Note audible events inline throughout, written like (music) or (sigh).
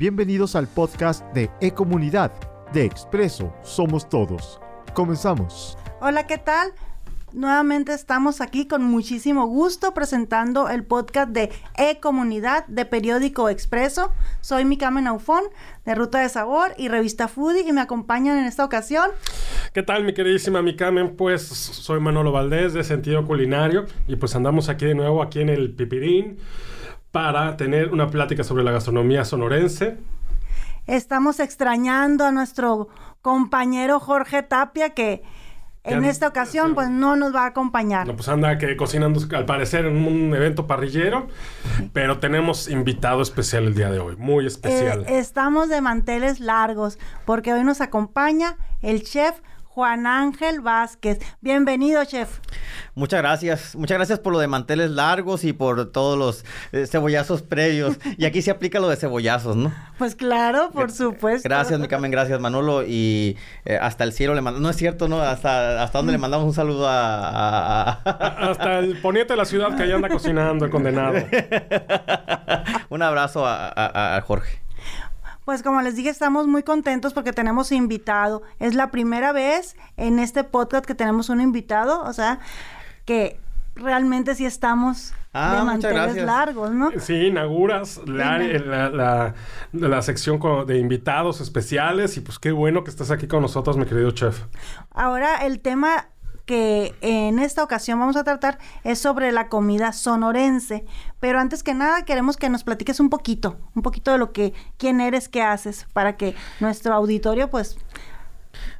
Bienvenidos al podcast de E-Comunidad. De Expreso Somos Todos. Comenzamos. Hola, ¿qué tal? Nuevamente estamos aquí con muchísimo gusto presentando el podcast de E-Comunidad de Periódico Expreso. Soy Mikame Naufón de Ruta de Sabor y Revista Foodie y me acompañan en esta ocasión. ¿Qué tal mi queridísima Mikame? Pues soy Manolo Valdés de Sentido Culinario y pues andamos aquí de nuevo aquí en el Pipirín para tener una plática sobre la gastronomía sonorense. Estamos extrañando a nuestro compañero Jorge Tapia que en esta ocasión, pues no nos va a acompañar. No, pues anda que cocinando al parecer en un evento parrillero, pero tenemos invitado especial el día de hoy, muy especial. Eh, estamos de manteles largos, porque hoy nos acompaña el chef Juan Ángel Vázquez. Bienvenido, chef. Muchas gracias. Muchas gracias por lo de manteles largos y por todos los eh, cebollazos previos. y aquí se aplica lo de cebollazos, ¿no? (laughs) Pues claro, por supuesto. Gracias, mi Carmen. Gracias, Manolo. Y eh, hasta el cielo le mandamos... No es cierto, ¿no? Hasta, hasta dónde le mandamos un saludo a... hasta el poniente de la ciudad que allá anda cocinando, el condenado. (laughs) un abrazo a Jorge. Pues como les dije, estamos muy contentos porque tenemos invitado. Es la primera vez en este podcast que tenemos un invitado, o sea, que realmente sí estamos ah, de manteles largos, ¿no? Sí, inauguras la, la, la, sección de invitados especiales y pues qué bueno que estás aquí con nosotros, mi querido chef. Ahora el tema que en esta ocasión vamos a tratar es sobre la comida sonorense. Pero antes que nada queremos que nos platiques un poquito, un poquito de lo que, quién eres, qué haces, para que nuestro auditorio pues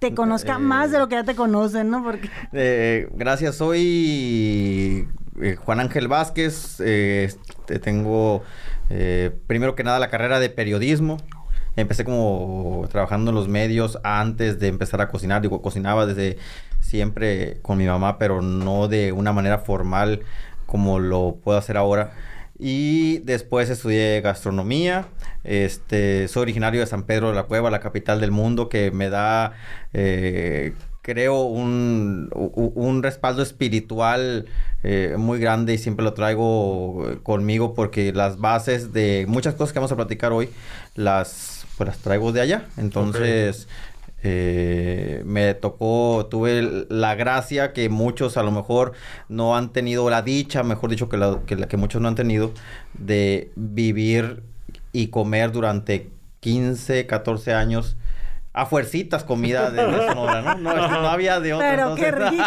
te conozca eh, más de lo que ya te conocen, ¿no? Porque... Eh, gracias, soy eh, Juan Ángel Vázquez, este, tengo primero que nada la carrera de periodismo. Empecé como trabajando en los medios antes de empezar a cocinar. Digo, cocinaba desde siempre con mi mamá, pero no de una manera formal como lo puedo hacer ahora. Y después estudié gastronomía. Este, soy originario de San Pedro de la Cueva, la capital del mundo, que me da, eh, creo, un, un, respaldo espiritual eh, muy grande y siempre lo traigo conmigo porque las bases de muchas cosas que vamos a platicar hoy las, pues, las traigo de allá. Entonces... Eh, me tocó, tuve la gracia que muchos a lo mejor no han tenido, la dicha, mejor dicho, que la que, que muchos no han tenido, de vivir y comer durante 15, 14 años a fuercitas comida de, Sonora, (laughs) ¿no? No, no había de otra. Pero qué (laughs) rico.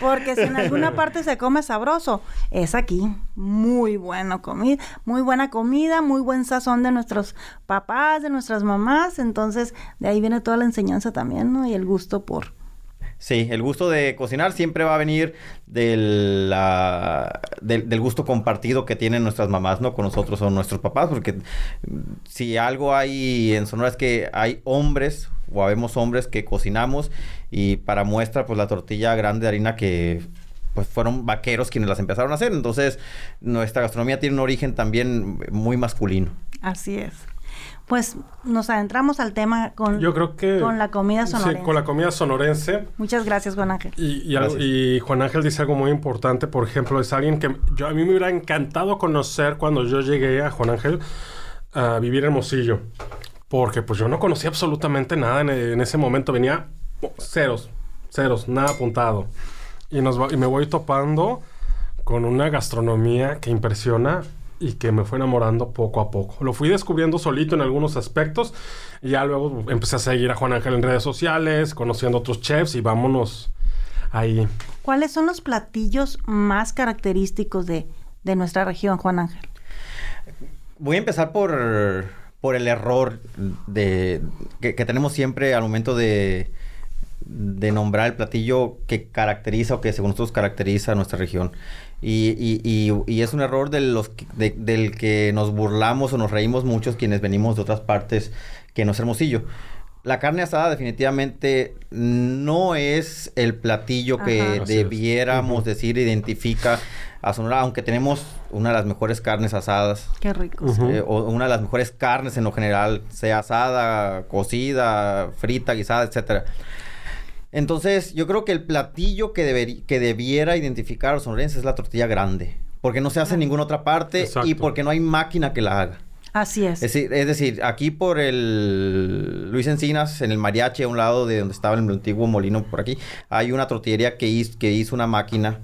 Porque si en alguna (laughs) parte se come sabroso, es aquí. Muy buena comida, muy buena comida, muy buen sazón de nuestros papás, de nuestras mamás. Entonces, de ahí viene toda la enseñanza también, ¿no? Y el gusto por, Sí, el gusto de cocinar siempre va a venir del, del, gusto compartido que tienen nuestras mamás, ¿no? Con nosotros o nuestros papás, porque si algo hay en Sonora es que hay hombres, o habemos hombres que cocinamos y para muestra, pues la tortilla grande de harina que pues fueron vaqueros quienes las empezaron a hacer. Entonces, nuestra gastronomía tiene un origen también muy masculino. Así es pues nos adentramos al tema con, Yo creo que, con la comida sonorense. Sí, con la comida sonorense. Muchas gracias, Juan Ángel. Y, y, Juan Ángel dice algo muy importante, por ejemplo, es alguien que yo, a mí me hubiera encantado conocer cuando yo llegué a Juan Ángel a vivir en Hermosillo. Porque pues yo no conocía absolutamente nada en, ese momento. Venía ceros, ceros, nada apuntado. Y, nos y me voy topando con una gastronomía que impresiona y que me fue enamorando poco a poco. Lo fui descubriendo solito en algunos aspectos y ya luego empecé a seguir a Juan Ángel en redes sociales, conociendo otros chefs y vámonos ahí. ¿Cuáles son los platillos más característicos de, nuestra región, Juan Ángel? Voy a empezar por, por el error de, que, tenemos siempre al momento de, de nombrar el platillo que caracteriza o que según nosotros caracteriza a nuestra región. Y, y, y, es un error de los del que nos burlamos o nos reímos muchos quienes venimos de otras partes que no es Hermosillo. La carne asada definitivamente no es el platillo que debiéramos decir identifica a Sonora, aunque tenemos una de las mejores carnes asadas. Qué rico. Eh, o una de las mejores carnes en lo general, sea asada, cocida, frita, guisada, etcétera. Entonces, yo creo que el platillo que, que debiera identificar a los sonorenses es la tortilla grande. Porque no se hace en ninguna otra parte y porque no hay máquina que la haga. Así es. Es decir, es decir, aquí por el Luis Encinas, en el mariachi, a un lado de donde estaba el antiguo molino por aquí, hay una tortillería que hizo, que hizo una máquina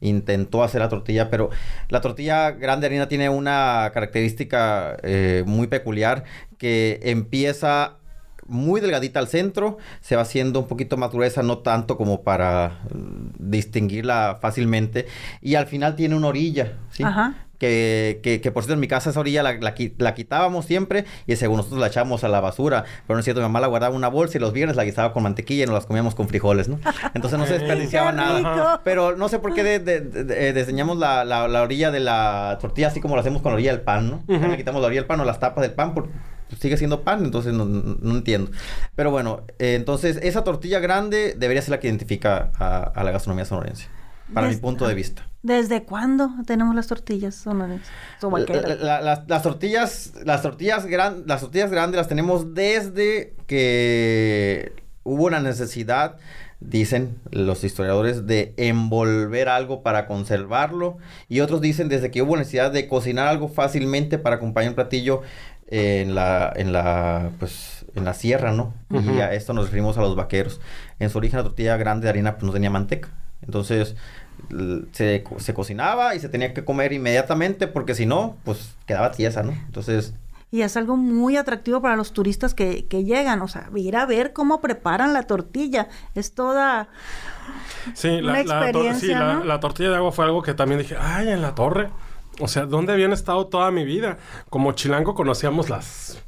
intentó hacer la tortilla, pero la tortilla grande harina tiene una característica eh, muy peculiar que empieza muy delgadita al centro, se va haciendo un poquito más gruesa, no tanto como para mm, distinguirla fácilmente, y al final tiene una orilla, ¿sí? Ajá. Que, que, que, por cierto en mi casa esa orilla la, la, la, quitábamos siempre y según nosotros la echábamos a la basura. Pero no es cierto, mi mamá la guardaba en una bolsa y los viernes la guisaba con mantequilla y nos las comíamos con frijoles, ¿no? Entonces no se desperdiciaba nada. Pero no sé por qué de, de, de, diseñamos la, la, la, orilla de la tortilla así como lo hacemos con la orilla del pan, ¿no? Uh -huh. Le quitamos la orilla del pan o las tapas del pan por, sigue siendo pan, entonces no, no entiendo. Pero bueno, eh, entonces esa tortilla grande debería ser la que identifica a, a la gastronomía sonorense, para Des, mi punto de vista. ¿Desde cuándo tenemos las tortillas? La, la, las, las, tortillas, las tortillas, gran, las tortillas grandes las tenemos desde que hubo una necesidad dicen los historiadores, de envolver algo para conservarlo. Y otros dicen desde que hubo necesidad de cocinar algo fácilmente para acompañar un platillo en la, en la, pues, en la sierra, ¿no? Uh -huh. Y a esto nos referimos a los vaqueros. En su origen la tortilla grande de harina pues no tenía manteca. Entonces se, se cocinaba y se tenía que comer inmediatamente porque si no, pues quedaba tiesa, ¿no? Entonces y es algo muy atractivo para los turistas que, que, llegan, o sea, ir a ver cómo preparan la tortilla, es toda sí, una la, experiencia, la, sí, ¿no? la, la, tortilla de agua fue algo que también dije, ay, en la torre, o sea, ¿dónde habían estado toda mi vida? Como chilango conocíamos las...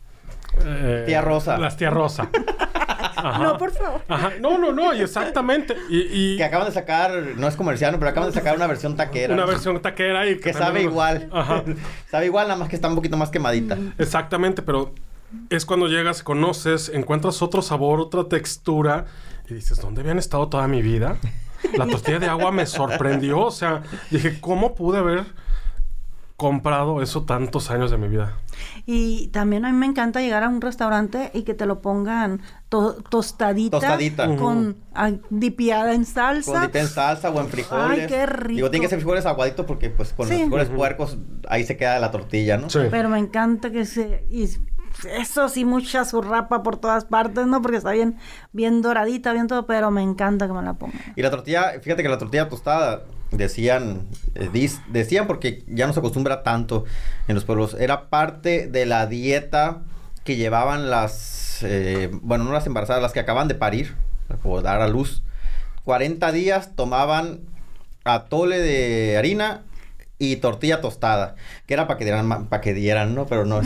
Eh, tía Rosa. Las tía Rosa. (laughs) Ajá. No, por favor. Ajá. No, no, no, y exactamente. Y, y... Que acaban de sacar, no es comercial, pero acaban de sacar una versión taquera. Una versión taquera y que, que sabe igual. Ajá. (laughs) sabe igual, nada más que está un poquito más quemadita. Exactamente, pero es cuando llegas, conoces, encuentras otro sabor, otra textura y dices, ¿dónde habían estado toda mi vida? La tortilla de agua me sorprendió, o sea, dije, ¿cómo pude haber comprado eso tantos años de mi vida. Y también a mí me encanta llegar a un restaurante y que te lo pongan to tostadita, tostadita. con uh dipiada en salsa. Con dipiada en salsa o en frijoles. Ay, qué rico. Digo, tiene que ser frijoles aguaditos porque pues con sí. los frijoles uh -huh. puercos ahí se queda la tortilla, ¿no? Sí. Pero me encanta que se... Y eso sí, mucha zurrapa por todas partes, ¿no? Porque está bien, bien doradita, bien todo, pero me encanta que me la pongan. Y la tortilla, fíjate que la tortilla tostada, decían, eh, dis, decían porque ya no se acostumbra tanto en los pueblos, era parte de la dieta que llevaban las, eh, bueno, no las embarazadas, las que acaban de parir, o dar a luz. 40 días tomaban atole de harina y tortilla tostada, que era para que dieran, para que dieran, ¿no? Pero (laughs) no,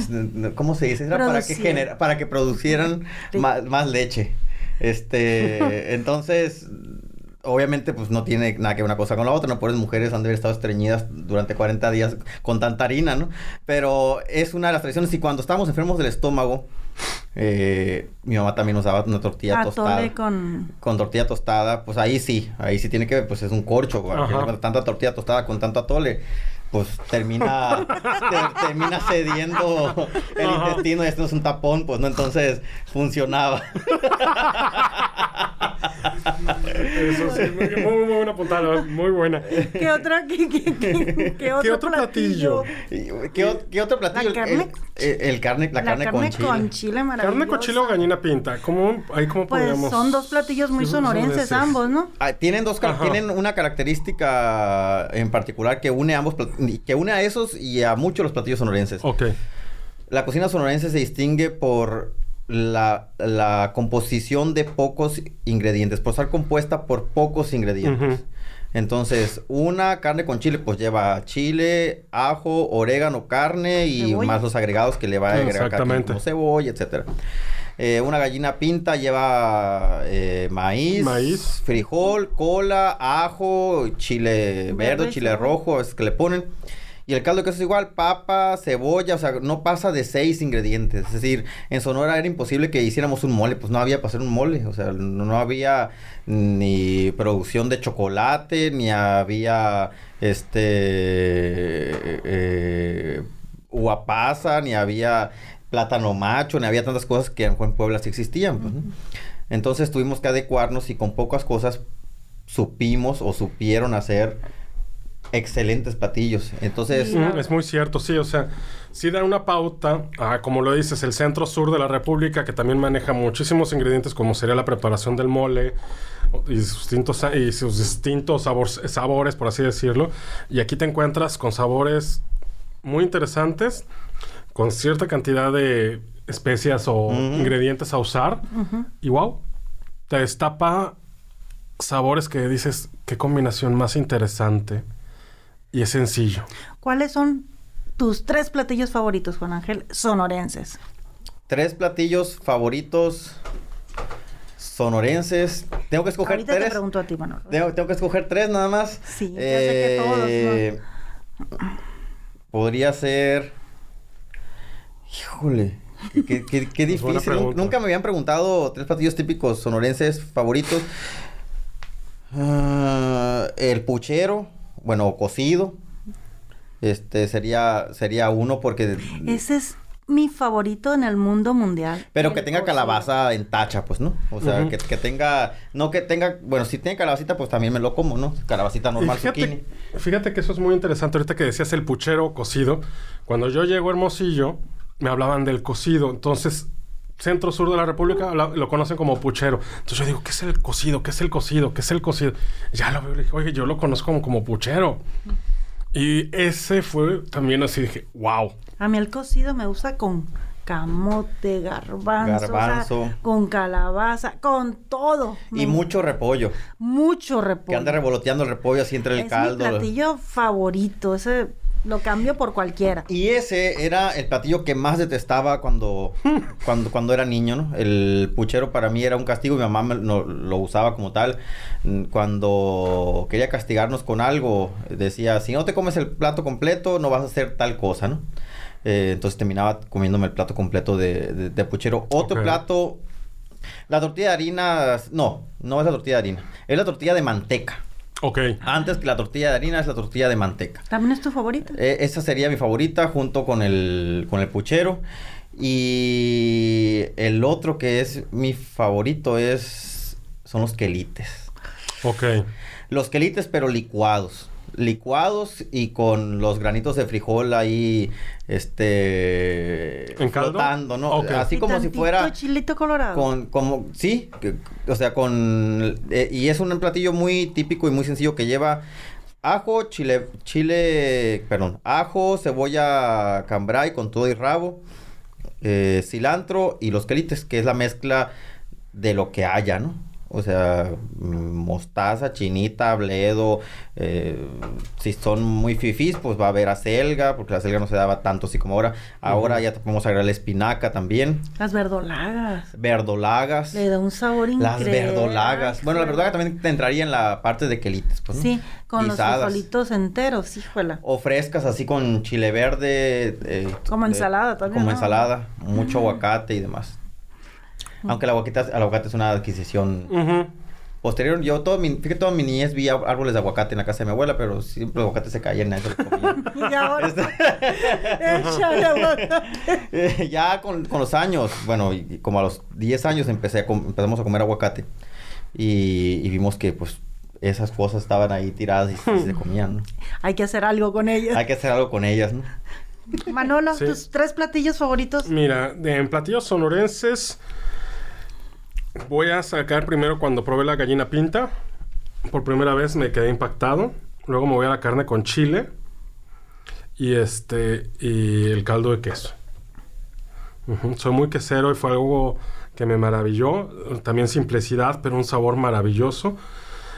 ¿cómo se dice? Era para que, genera, para que producieran más, más leche. Este, (laughs) entonces, obviamente pues no tiene nada que ver una cosa con la otra, no pobres mujeres han de haber estado estreñidas durante 40 días con tanta harina, ¿no? Pero es una de las tradiciones y cuando estábamos enfermos del estómago, eh, mi mamá también nos daba una tortilla Atole tostada. con... Con tortilla tostada, pues ahí sí, ahí sí tiene que ver, pues es un corcho, tanta tortilla tostada con tanto atole pues termina te, termina cediendo el Ajá. intestino y esto es un tapón, pues no, entonces funcionaba. Eso sí, muy, muy, muy buena puntada, muy buena. ¿Qué otra qué, qué, qué, qué otro, ¿Qué otro platillo? platillo? ¿Qué, ¿Qué, otro platillo? La carne, el, el, el carne la, la carne, carne, con chile. con chile maravilloso. Carne con chile o gallina pinta, ¿cómo ahí cómo pues podríamos? son dos platillos muy sonorenses, sonorenses. ambos, ¿no? Ah, tienen dos tienen una característica en particular que une ambos que une a esos y a muchos los platillos sonorenses. Ok. La cocina sonorense se distingue por la, la, composición de pocos ingredientes, por estar compuesta por pocos ingredientes. Uh -huh. Entonces, una carne con chile, pues lleva chile, ajo, orégano, carne y cebolla. más los agregados que le va a agregar Exactamente. como cebolla, etcétera. Eh, una gallina pinta lleva eh, maíz, maíz, frijol, cola, ajo, chile verde, chile rojo, es que le ponen. Y el caldo de queso es igual, papa, cebolla, o sea, no pasa de seis ingredientes. Es decir, en Sonora era imposible que hiciéramos un mole, pues no había para hacer un mole. O sea, no había ni producción de chocolate, ni había este eh, uva pasa, ni había plátano macho, ni había tantas cosas que en Puebla sí existían. Pues, ¿no? Entonces tuvimos que adecuarnos y con pocas cosas supimos o supieron hacer excelentes platillos. Entonces, Mm, es muy cierto, sí, o sea, sí da una pauta, a, como lo dices, el centro sur de la República, que también maneja muchísimos ingredientes, como sería la preparación del mole y sus distintos, y sus distintos sabores, sabores, por así decirlo. Y aquí te encuentras con sabores muy interesantes, con cierta cantidad de especias o ingredientes a usar. Y wow, te destapa sabores que dices, qué combinación más interesante. Y es sencillo. ¿Cuáles son tus tres platillos favoritos, Juan Ángel, sonorenses? tres platillos favoritos sonorenses. Tengo que escoger Ahorita te tres. pregunto a ti, Manolo. Tengo, tengo que escoger tres nada más. Sí, ya sé que todos, Eh, Podría ser. Híjole. Qué, (laughs) difícil. Nunca me habían preguntado tres platillos típicos sonorenses favoritos. Ah, el puchero, bueno, o cocido. Este sería sería uno porque Ese es mi favorito en el mundo mundial. pero El que tenga cocido. calabaza en tacha, pues, ¿no? O sea, que, que tenga, no que tenga, bueno, si tiene calabacita, pues también me lo como, ¿no? Calabacita normal, fíjate, zucchini. fíjate que eso es muy interesante. Ahorita que decías el puchero cocido, cuando yo llego a Hermosillo, me hablaban del cocido. Entonces, centro sur de la República lo conocen como puchero. Entonces yo digo, ¿qué es el cocido? ¿Qué es el cocido? ¿Qué es el cocido? Ya lo veo y le dije, oye, yo lo conozco como, como puchero. Y ese fue también así, dije, wow. A mí el cocido me gusta con camote, garbanzo, o sea, Garbanzo. con calabaza, con todo. Y Me- mucho repollo. mucho repollo. Que anda revoloteando el repollo así entre el es caldo. mi platillo favorito. Ese lo cambio por cualquiera. Y ese era el platillo que más detestaba cuando, (laughs) cuando, cuando era niño, ¿no? El puchero para mí era un castigo, mi mamá me- no- lo usaba como tal. Cuando quería castigarnos con algo, decía, si no te comes el plato completo, no vas a hacer tal cosa, ¿no? Eh, entonces terminaba comiéndome el plato completo de, de- de puchero. Otro plato, la tortilla de harina, no, no es la tortilla de harina, es la tortilla de manteca. Ok. Antes que la tortilla de harina es la tortilla de manteca. ¿También es tu favorita? Eh, esa sería mi favorita junto con el, con el puchero. Y el otro que es mi favorito es son los quelites. Ok. Los quelites pero licuados. Licuados y con los granitos de frijol ahí, este... ¿En caldo? Flotando, ¿no? Así Y como si fuera... chilito colorado. Con, como, sí, que- o sea, con, eh, y es un platillo muy típico y muy sencillo que lleva ajo, chile, chile, perdón, ajo, cebolla cambray con todo y rabo, eh, cilantro y los quelites, que es la mezcla de lo que haya, ¿no? O sea, mostaza, chinita, bledo. eh, si son muy fifís, pues va a haber acelga, porque la acelga no se daba tanto así como ahora. Ahora ya te podemos agregar la espinaca también. Las verdolagas. Verdolagas. Le da un sabor Las increíble. verdolagas. Bueno, la verdolaga también te entraría en la parte de quelites, pues, ¿no? Sí, con Guisadas. los frijolitos enteros, híjola. O frescas, así con chile verde. eh, Como de- ensalada también, Como ¿no? ensalada. Mucho aguacate y demás. Aunque el aguacate, el aguacate es una adquisición posterior. Yo todo mi, fíjate, toda mi niñez vi árboles de aguacate en la casa de mi abuela, pero siempre los aguacates se caían, nadie se los comía. (laughs) Y ahora, Este- (laughs) aguacate. (laughs) Ya con, con los años, bueno, y- y como a los 10 años empecé a empezamos a comer aguacate. Y, y vimos que pues esas cosas estaban ahí tiradas y, y se comían, ¿no? Hay que hacer algo con ellas. Hay que hacer algo con ellas, ¿no? Manolo, Sí. tus tres platillos favoritos. Mira, de- en platillos sonorenses voy a sacar primero cuando probé la gallina pinta. Por primera vez me quedé impactado. Luego me voy a la carne con chile y este y el caldo de queso. Soy muy quesero y fue algo que me maravilló. También simplicidad, pero un sabor maravilloso.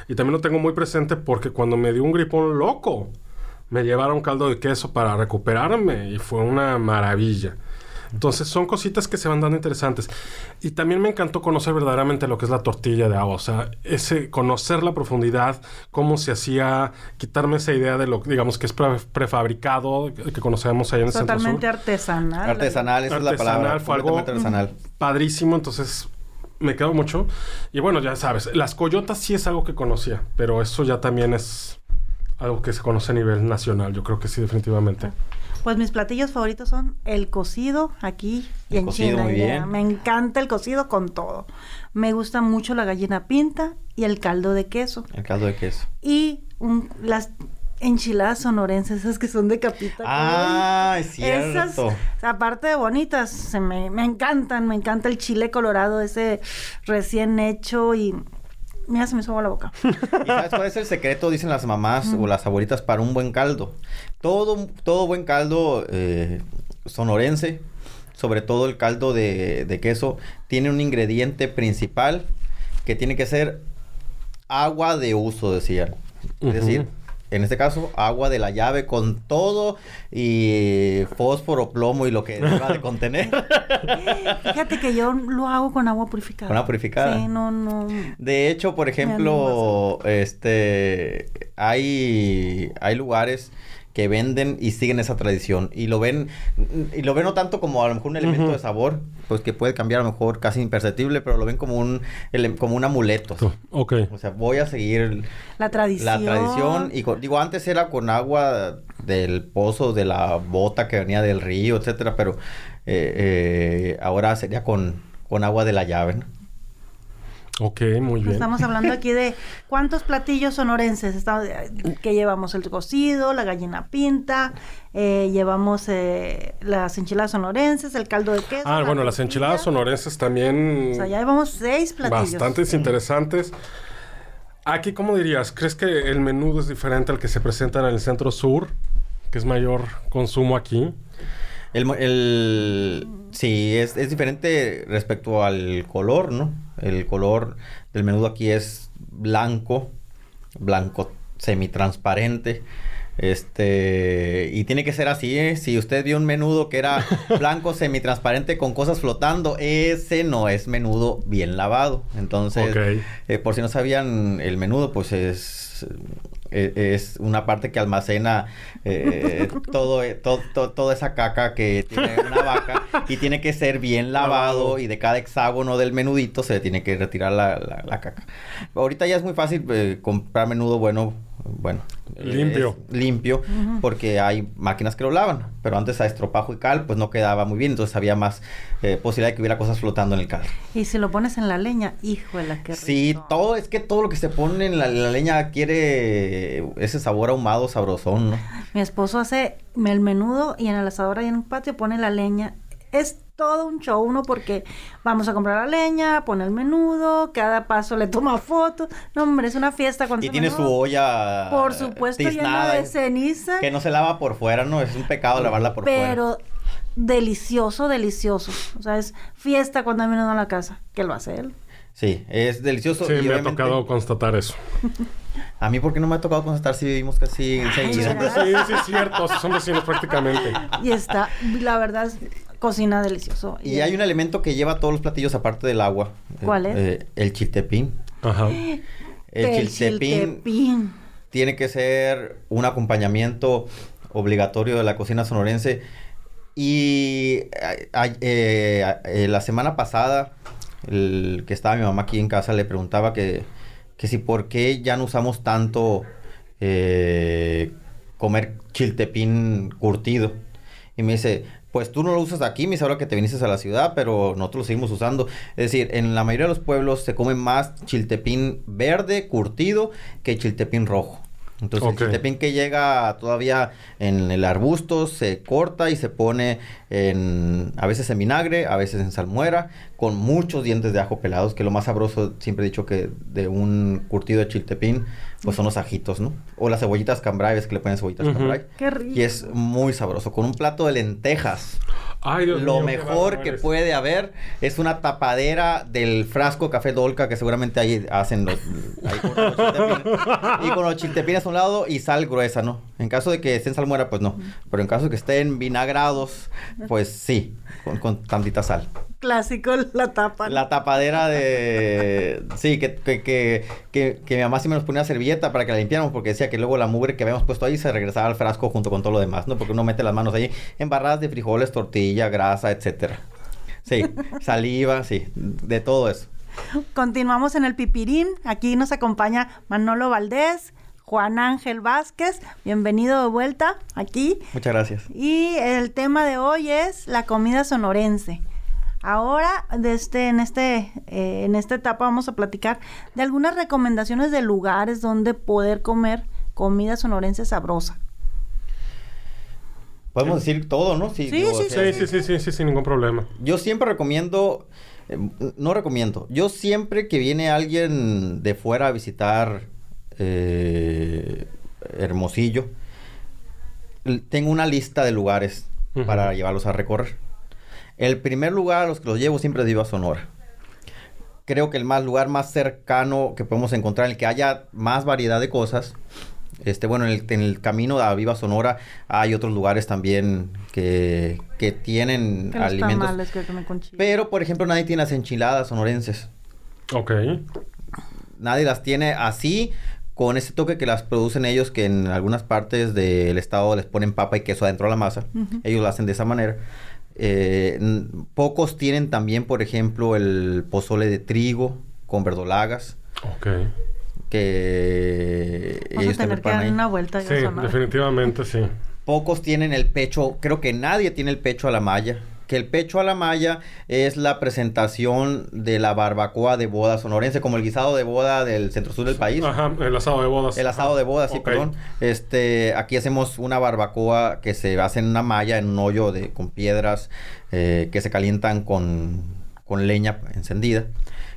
Y también lo tengo muy presente porque cuando me dio un gripón loco, me llevaron caldo de queso para recuperarme y fue una maravilla. Entonces son cositas que se van dando interesantes. Y también me encantó conocer verdaderamente lo que es la tortilla de agua. O sea, ese conocer la profundidad, cómo se hacía, quitarme esa idea de lo digamos que es pre- prefabricado, que conocemos allá en el centro sur Totalmente artesanal. Artesanal, esa es la artesanal, palabra. fue algo artesanal. padrísimo, entonces me quedo mucho. Y bueno, ya sabes, las coyotas sí es algo que conocía, pero eso ya también es algo que se conoce a nivel nacional, yo creo que sí, definitivamente. Pues mis platillos favoritos son el cocido aquí y El en cocido, muy Chinandega. bien. Me encanta el cocido con todo. Me gusta mucho la gallina pinta y el caldo de queso. El caldo de queso. Y un- las enchiladas sonorenses, esas que son de capita. Ah, es Esas, cierto. aparte de bonitas, se me, me encantan, me encanta el chile colorado, ese recién hecho y mira, se me subo la boca. ¿Y sabes cuál es el secreto, dicen las mamás o las abuelitas, para un buen caldo? Todo, todo buen caldo eh, sonorense, sobre todo el caldo de, de queso, tiene un ingrediente principal que tiene que ser agua de uso, decían. Es decir, en este caso, agua de la llave con todo y fósforo, plomo y lo que deba de contener. (laughs) Fíjate que yo lo hago con agua purificada. Con agua purificada. Sí, no, no. De hecho, por ejemplo, este hay hay lugares que venden y siguen esa tradición y lo ven y lo ven no tanto como a lo mejor un elemento de sabor, pues que puede cambiar a lo mejor casi imperceptible, pero lo ven como un como un amuleto. Ok. O sea, voy a seguir La tradición. la tradición y con- digo antes era con agua del pozo de la bota que venía del río, etcétera, pero eh, eh, ahora sería con con agua de la llave. ¿no? Ok, muy bien. Estamos hablando aquí de cuántos platillos sonorenses estamos, que llevamos el cocido, la gallina pinta, eh, llevamos eh, las enchiladas sonorenses, el caldo de queso. Ah, la bueno, las enchiladas sonorenses también O sea, ya llevamos seis platillos. bastantes interesantes. Aquí, ¿cómo dirías? ¿Crees que el menudo es diferente al que se presenta en el centro sur? Que es mayor consumo aquí. El, el sí, es, es diferente respecto al color, ¿no? El color del menudo aquí es blanco, blanco semitransparente. Este, y tiene que ser así, ¿eh? Si usted vio un menudo que era (laughs) blanco semitransparente con cosas flotando, ese no es menudo bien lavado. Entonces, eh, por si no sabían, el menudo, pues es, eh, es una parte que almacena eh, (laughs) todo, eh, to- to- toda esa caca que tiene una vaca y tiene que ser bien lavado Lavado. y de cada hexágono del menudito se tiene que retirar la, la- la caca. Ahorita ya es muy fácil eh, comprar menudo bueno, bueno. eh, Limpio. limpio, porque hay máquinas que lo lavan, pero antes a estropajo y cal, pues no quedaba muy bien, entonces había más eh, posibilidad de que hubiera cosas flotando en el caldo. Y si lo pones en la leña, híjole, qué rico. Sí, todo, es que todo lo que se pone en la, la leña quiere ese sabor ahumado sabrosón, ¿no? Mi esposo hace el menudo y en el asador ahí en el patio pone la leña. Es todo un show, ¿no? Porque vamos a comprar la leña, pone el menudo, cada paso le toma fotos. No, hombre, es una fiesta cuando Y tiene su olla Por supuesto, llena de ceniza. que no se lava por fuera, ¿no? Es un pecado lavarla por fuera. pero delicioso, delicioso. O sea, es fiesta cuando hay menudo en la casa. Que lo hace él. Sí, es delicioso. Sí, y me ha tocado constatar eso. A mí, ¿por qué no me ha tocado constatar si vivimos casi enseguida? Sí, sí, es cierto. Son vecinos prácticamente. Y está, la verdad, cocina delicioso. Y hay un elemento que lleva todos los platillos aparte del agua. ¿Cuál es? eh, el chiltepín. Ajá. El, chiltepín chiltepín. tiene que ser un acompañamiento obligatorio de la cocina sonorense. Y eh, eh, eh, la semana pasada, el que estaba mi mamá aquí en casa le preguntaba que, que si por qué ya no usamos tanto eh, comer chiltepín curtido. Y me dice, pues tú no lo usas aquí, dice ahora que te viniste a la ciudad, pero nosotros lo seguimos usando. Es decir, en la mayoría de los pueblos se come más chiltepín verde, curtido, que chiltepín rojo. Entonces el chiltepín que llega todavía en el arbusto se corta y se pone en a veces en vinagre, a veces en salmuera, con muchos dientes de ajo pelados, que lo más sabroso, siempre he dicho que de un curtido de chiltepín, pues son los ajitos, ¿no? O las cebollitas cambray, ves que le ponen cebollitas Ujú. cambray. Qué rico. Y es muy sabroso, con un plato de lentejas. Ay, Dios Lo mío, mejor que puede haber es una tapadera del frasco café Dolca que seguramente ahí hacen los, ahí con los. Y con los chiltepines a un lado y sal gruesa, ¿no? En caso de que estén salmuera, pues no. Pero en caso de que estén vinagrados, pues sí, con, con tantita sal. Clásico, (laughs) la tapa. La tapadera de... Sí, que, que, que, que, que mi mamá sí me nos ponía una servilleta para que la limpiáramos porque decía que luego la mugre que habíamos puesto ahí se regresaba al frasco junto con todo lo demás, ¿no? Porque uno mete las manos ahí embarradas de frijoles, tortilla, grasa, etcétera. Sí, (laughs) saliva, sí, de todo eso. Continuamos en el pipirín. Aquí nos acompaña Manolo Valdés, Juan Ángel Vázquez. Bienvenido de vuelta aquí. Muchas gracias. Y el tema de hoy es la comida sonorense. Ahora, de este, en, este, eh, en esta etapa vamos a platicar de algunas recomendaciones de lugares donde poder comer comida sonorense sabrosa. Podemos decir todo, ¿no? Sí, digo, sí, o sea, Sí, sí, sí, sí, sí, sin ningún problema. Yo siempre recomiendo, eh, no recomiendo, yo siempre que viene alguien de fuera a visitar eh, Hermosillo, tengo una lista de lugares para llevarlos a recorrer. El primer lugar a los que los llevo siempre es Viva Sonora. Creo que el más lugar más cercano que podemos encontrar, en el que haya más variedad de cosas, este, bueno, en el, en el camino a Viva Sonora hay otros lugares también que, que tienen Que alimentos. tamales que comen con chile. Pero, por ejemplo, nadie tiene las enchiladas sonorenses. Ok. Nadie las tiene así, con ese toque que las producen ellos, que en algunas partes del estado les ponen papa y queso adentro de la masa. Ellos lo hacen de esa manera. Eh, pocos tienen también, por ejemplo, el pozole de trigo con verdolagas, Ok. que Vamos a te tener que dar ahí. una vuelta. Sí, definitivamente sí. Pocos tienen el pecho, creo que nadie tiene el pecho a la malla. Que el pecho a la malla es la presentación de la barbacoa de boda sonorense, como el guisado de boda del centro sur del país. Ajá, el asado de bodas. El asado de boda, sí, perdón. Este, aquí hacemos una barbacoa que se hace en una malla, en un hoyo de, con piedras, eh, que se calientan con, con leña encendida.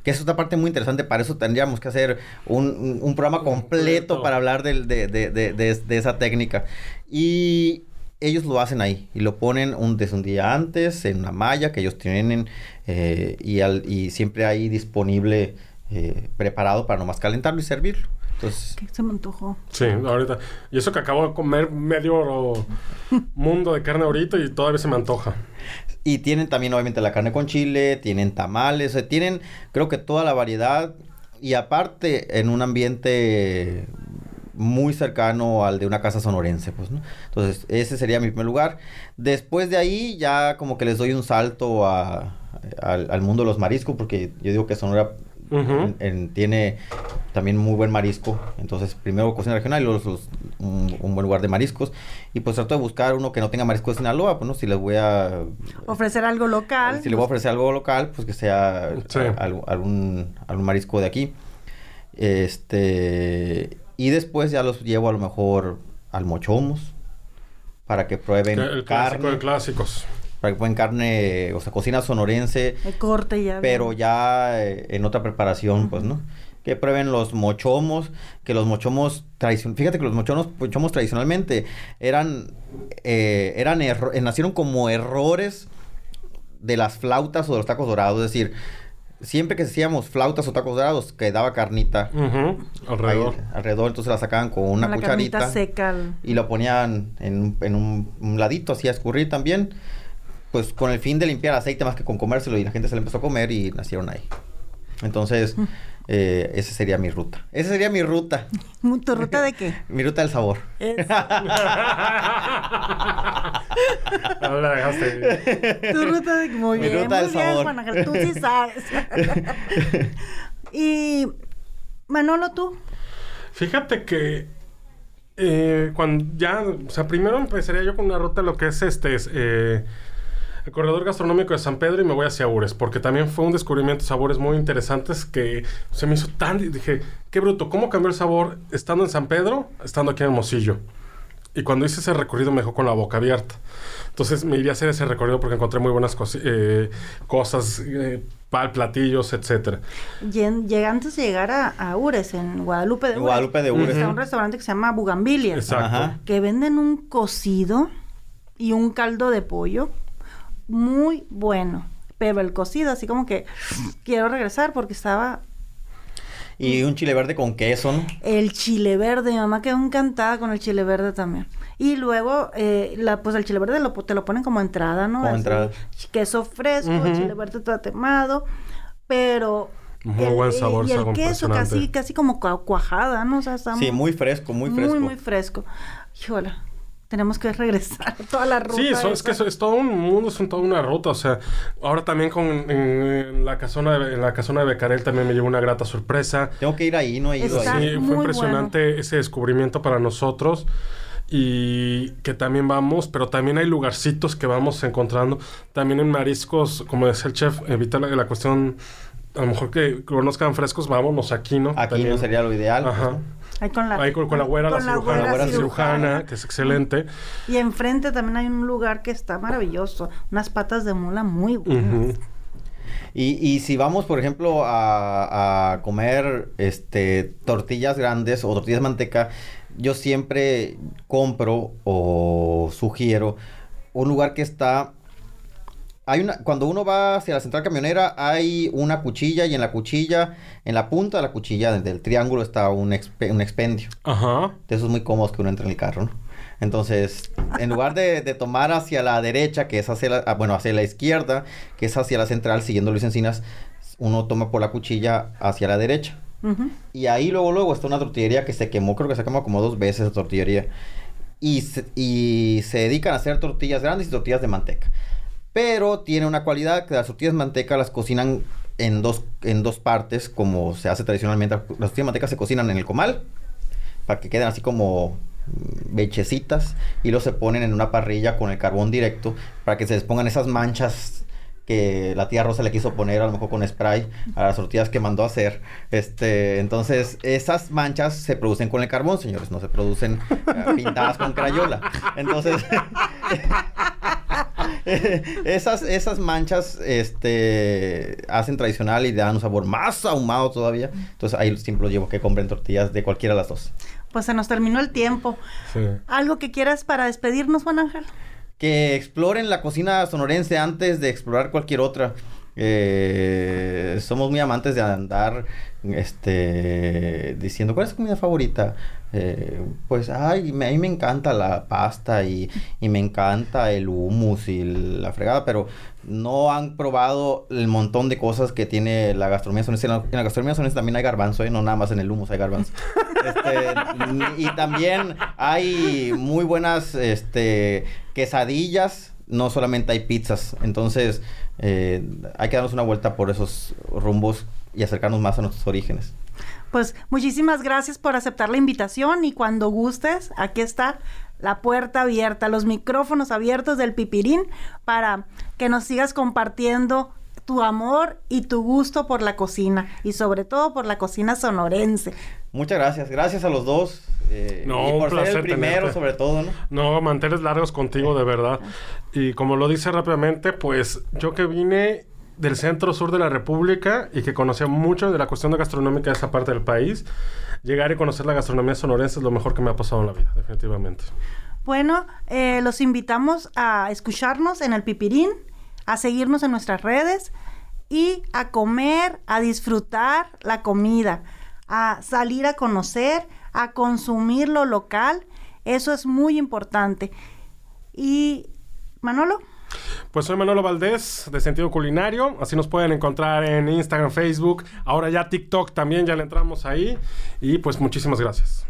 Que es otra parte muy interesante, para eso tendríamos que hacer un, un- programa completo para hablar de- de- de- de esa técnica. Y ellos lo hacen ahí y lo ponen un, desde un día antes en una malla que ellos tienen eh, y, al- y siempre ahí disponible, eh, preparado para nomás calentarlo y servirlo. Entonces, Que se me antojó. Sí, ahorita. Y eso que acabo de comer medio (laughs) mundo de carne ahorita y todavía se me antoja. Y tienen también obviamente la carne con chile, tienen tamales, o sea, tienen creo que toda la variedad y aparte en un ambiente muy cercano al de una casa sonorense, pues, ¿no? Entonces, ese sería mi primer lugar. Después de ahí ya como que les doy un salto a- al, al mundo de los mariscos porque yo digo que Sonora Ujú. en- en- tiene también muy buen marisco. Entonces, primero cocina regional y luego los- un, un buen lugar de mariscos. Y pues trato de buscar uno que no tenga marisco de Sinaloa, pues, ¿no? Si les voy a Ofrecer algo local. si le voy a ofrecer algo local, pues que sea Sí. a- algún, algún, algún marisco de aquí. Este. Y después ya los llevo a lo mejor al mochomos. Para que prueben El clásico carne. de clásicos. Para que prueben carne, o sea, cocina sonorense. El corte ya. Pero bien. ya eh, en otra preparación, pues, ¿no? Que prueben los mochomos, que los mochomos tradicionales, fíjate que los mochomos, mochomos tradicionalmente eran, eh, eran nacieron como errores de las flautas o de los tacos dorados, es decir, siempre que hacíamos flautas o tacos dorados quedaba carnita Ujú, Alrededor. ahí alrededor, entonces la sacaban con una la carnita cucharita seca. y lo ponían en, un- en un, un ladito así a escurrir también, pues con el fin de limpiar aceite más que con comérselo y la gente se lo empezó a comer y nacieron ahí. Entonces, eh, esa sería mi ruta. Esa sería mi ruta. (laughs) ¿Tu ruta de qué? Mi ruta del sabor. Es- (laughs) No la dejaste. tu ruta de muy Mi bien, ruta del muy bien, sabor. Juan tú sí sabes. (laughs) y Manolo, tú. Fíjate que eh, cuando ya, o sea, primero empezaría yo con una ruta lo que es este, es, eh, el corredor gastronómico de San Pedro y me voy hacia Ures, porque también fue un descubrimiento de sabores muy interesantes que se me hizo tan, dije, qué bruto, ¿cómo cambió el sabor estando en San Pedro, estando aquí en Hermosillo? Y cuando hice ese recorrido me dejó con la boca abierta. Entonces me iría a hacer ese recorrido porque encontré muy buenas cosi- eh, cosas, eh, pal- platillos, etcétera. Llen- llega- antes de llegar a, a Ures, en Guadalupe de Ures. Guadalupe de Ures. Está un restaurante que se llama Bugambilia. Exacto. Ajá. Que venden un cocido y un caldo de pollo muy bueno. Pero el cocido, así como que quiero regresar porque estaba Y un chile verde con queso, ¿no? el chile verde. Mi mamá quedó encantada con el chile verde también. Y luego, eh, la, pues el chile verde lo, te lo ponen como entrada, ¿no? Como Así, entrada. Queso fresco, Ujú. chile verde tatemado. Pero... Muy buen sabor, Y el queso casi, como cua- cuajada, ¿no? O sea, está Sí, muy fresco, muy fresco. Muy, muy fresco. Híjole, tenemos que regresar a (laughs) toda la ruta. Sí, eso, es que eso es todo un mundo, es un- toda una ruta. O sea, ahora también con en, en la casona de, en la casona de Becarel también me llevó una grata sorpresa. Tengo que ir ahí, no he ido Está- ahí. Sí, muy fue impresionante ese descubrimiento para nosotros. Y que también vamos, pero también hay lugarcitos que vamos encontrando. También en mariscos, como decía el chef, evita la, la cuestión, a lo mejor que conozcan frescos, vámonos aquí, ¿no? Aquí También. no sería lo ideal. pues, Ajá. ¿no? Ahí con la, Ahí con, con la güera, la con cirujana, güera la cirujana, que es excelente. Y enfrente también hay un lugar que está maravilloso. Unas patas de mula muy buenas. Y, y si vamos, por ejemplo, a, a comer este tortillas grandes o tortillas de manteca, yo siempre compro o sugiero un lugar que está hay una, cuando uno va hacia la central camionera, hay una cuchilla y en la cuchilla, en la punta de la cuchilla del, triángulo está un, un expendio. Ajá. De esos muy cómodos que uno entra en el carro, ¿no? Entonces, en lugar de, de tomar hacia la derecha, que es hacia la, ah, bueno, hacia la izquierda, que es hacia la central, siguiendo Luis Encinas, uno toma por la cuchilla hacia la derecha. Y ahí luego, luego está una tortillería que se quemó, creo que se quemó como dos veces la tortillería. Y se, y se dedican a hacer tortillas grandes y tortillas de manteca. Pero tiene una cualidad que las tortillas de manteca las cocinan en dos, en dos partes, como se hace tradicionalmente. Las tortillas de manteca se cocinan en el comal, para que queden así como mm, bechecitas, y luego se ponen en una parrilla con el carbón directo, para que se les pongan esas manchas que la tía Rosa le quiso poner a lo mejor con spray a las tortillas que mandó a hacer. Este, entonces, esas manchas se producen con el carbón, señores, no se producen eh, pintadas con crayola. Entonces, (laughs) (laughs) esas, esas manchas este, hacen tradicional y dan un sabor más ahumado todavía. Entonces, ahí siempre lo llevo que compren tortillas de cualquiera de las dos. Pues se nos terminó el tiempo. Sí. ¿Algo que quieras para despedirnos, Juan Ángel? que exploren la cocina sonorense antes de explorar cualquier otra. Eh, somos muy amantes de andar este diciendo cuál es tu comida favorita Eh, pues ay me, a mí me encanta la pasta y, y me encanta el hummus y la fregada pero no han probado el montón de cosas que tiene la gastronomía sonorense en la, en la gastronomía sonorense también hay garbanzo ¿eh? no nada más en el hummus hay garbanzo (laughs) Este, y también hay muy buenas este, quesadillas, no solamente hay pizzas. Entonces, eh, hay que darnos una vuelta por esos rumbos y acercarnos más a nuestros orígenes. Pues muchísimas gracias por aceptar la invitación y cuando gustes, aquí está la puerta abierta, los micrófonos abiertos del pipirín para que nos sigas compartiendo tu amor y tu gusto por la cocina y sobre todo por la cocina sonorense. Muchas gracias. Gracias a los dos. eh, No, y un por ser el primero, tenerte. sobre todo, ¿no? No, manteles largos contigo, de verdad. Y como lo dice rápidamente, pues yo que vine del centro sur de la República y que conocía mucho de la cuestión gastronómica de esa parte del país, llegar y conocer la gastronomía sonorense es lo mejor que me ha pasado en la vida, definitivamente. Bueno, eh, los invitamos a escucharnos en el Pipirín, a seguirnos en nuestras redes y a comer, a disfrutar la comida, a salir a conocer, a consumir lo local. Eso es muy importante. Y Manolo, Pues soy Manolo Valdés, de Sentido Culinario. Así nos pueden encontrar en Instagram, Facebook. Ahora ya TikTok también, ya le entramos ahí. Y pues muchísimas gracias.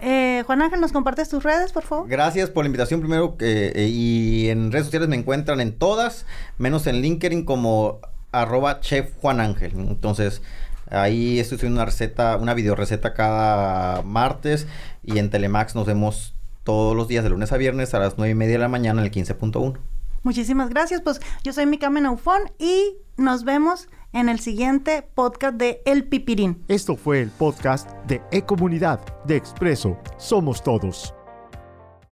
eh, Juan Ángel, ¿nos compartes tus redes, por favor? Gracias por la invitación primero. eh, y en redes sociales me encuentran en todas, menos en LinkedIn como arroba chef Juan Ángel. Entonces, ahí estoy subiendo una receta, una video receta cada martes. Y en Telemax nos vemos todos los días de lunes a viernes a las 9 y media de la mañana en el 15.1. Muchísimas gracias. Pues yo soy Mika Menaufón y nos vemos en el siguiente podcast de El Pipirín. Esto fue el podcast de E-Comunidad de Expreso Somos Todos.